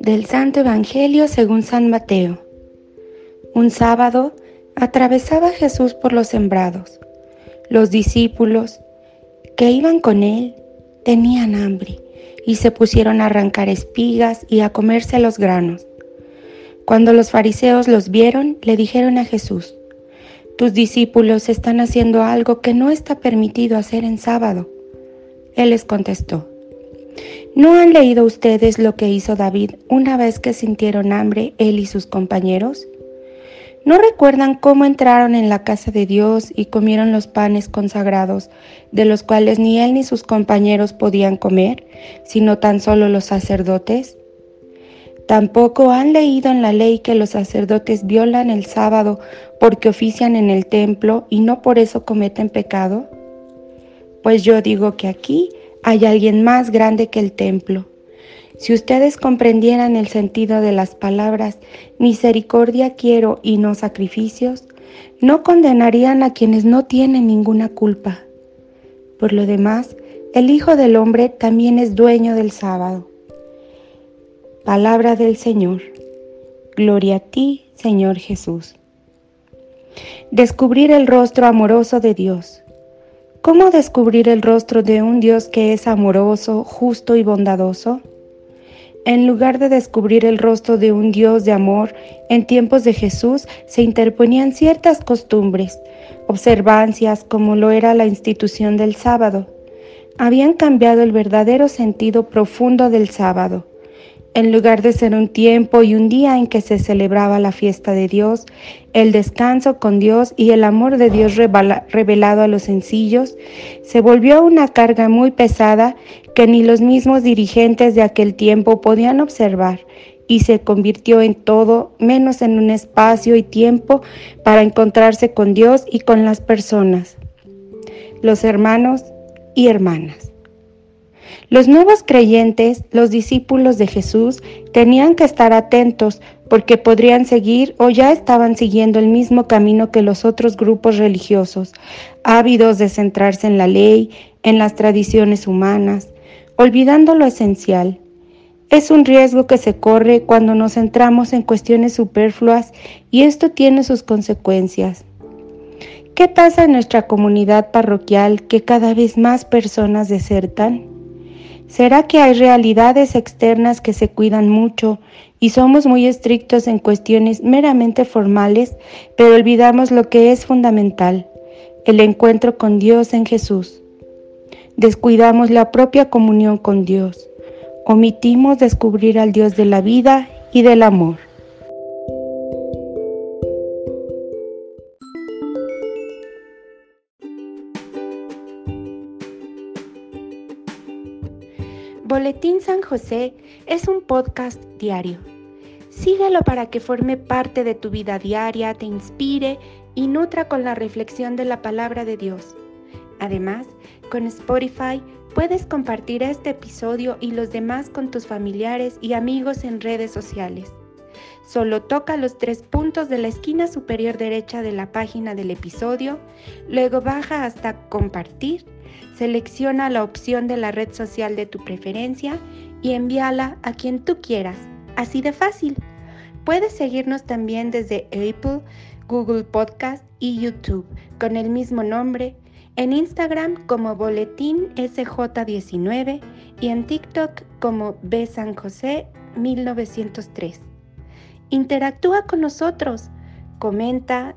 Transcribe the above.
Del Santo Evangelio según San Mateo. Un sábado atravesaba Jesús por los sembrados. Los discípulos que iban con él tenían hambre y se pusieron a arrancar espigas y a comerse los granos. Cuando los fariseos los vieron, le dijeron a Jesús, tus discípulos están haciendo algo que no está permitido hacer en sábado. Él les contestó, ¿No han leído ustedes lo que hizo David una vez que sintieron hambre él y sus compañeros? ¿No recuerdan cómo entraron en la casa de Dios y comieron los panes consagrados, de los cuales ni él ni sus compañeros podían comer, sino tan solo los sacerdotes? Tampoco han leído en la ley que los sacerdotes violan el sábado porque ofician en el templo y no por eso cometen pecado? Pues yo digo que aquí hay alguien más grande que el templo. Si ustedes comprendieran el sentido de las palabras misericordia quiero y no sacrificios, no condenarían a quienes no tienen ninguna culpa. Por lo demás, el Hijo del Hombre también es dueño del sábado. Palabra del Señor. Gloria a ti, Señor Jesús. Descubrir el rostro amoroso de Dios. ¿Cómo descubrir el rostro de un Dios que es amoroso, justo y bondadoso? En lugar de descubrir el rostro de un Dios de amor, en tiempos de Jesús se interponían ciertas costumbres, observancias como lo era la institución del sábado. Habían cambiado el verdadero sentido profundo del sábado en lugar de ser un tiempo y un día en que se celebraba la fiesta de Dios, el descanso con Dios y el amor de Dios revelado a los sencillos, se volvió una carga muy pesada que ni los mismos dirigentes de aquel tiempo podían observar y se convirtió en todo menos en un espacio y tiempo para encontrarse con Dios y con las personas, los hermanos y hermanas. Los nuevos creyentes, los discípulos de Jesús, tenían que estar atentos porque podrían seguir o ya estaban siguiendo el mismo camino que los otros grupos religiosos, ávidos de centrarse en la ley, en las tradiciones humanas, olvidando lo esencial. Es un riesgo que se corre cuando nos centramos en cuestiones superfluas y esto tiene sus consecuencias. ¿Qué pasa en nuestra comunidad parroquial que cada vez más personas desertan? ¿Será que hay realidades externas que se cuidan mucho y somos muy estrictos en cuestiones meramente formales, pero olvidamos lo que es fundamental, el encuentro con Dios en Jesús? Descuidamos la propia comunión con Dios. Omitimos descubrir al Dios de la vida y del amor. Boletín San José es un podcast diario. Síguelo para que forme parte de tu vida diaria, te inspire y nutra con la reflexión de la palabra de Dios. Además, con Spotify puedes compartir este episodio y los demás con tus familiares y amigos en redes sociales. Solo toca los tres puntos de la esquina superior derecha de la página del episodio, luego baja hasta compartir Selecciona la opción de la red social de tu preferencia y envíala a quien tú quieras. Así de fácil. Puedes seguirnos también desde Apple, Google Podcast y YouTube con el mismo nombre, en Instagram como Boletín SJ19 y en TikTok como B San José 1903. Interactúa con nosotros, comenta,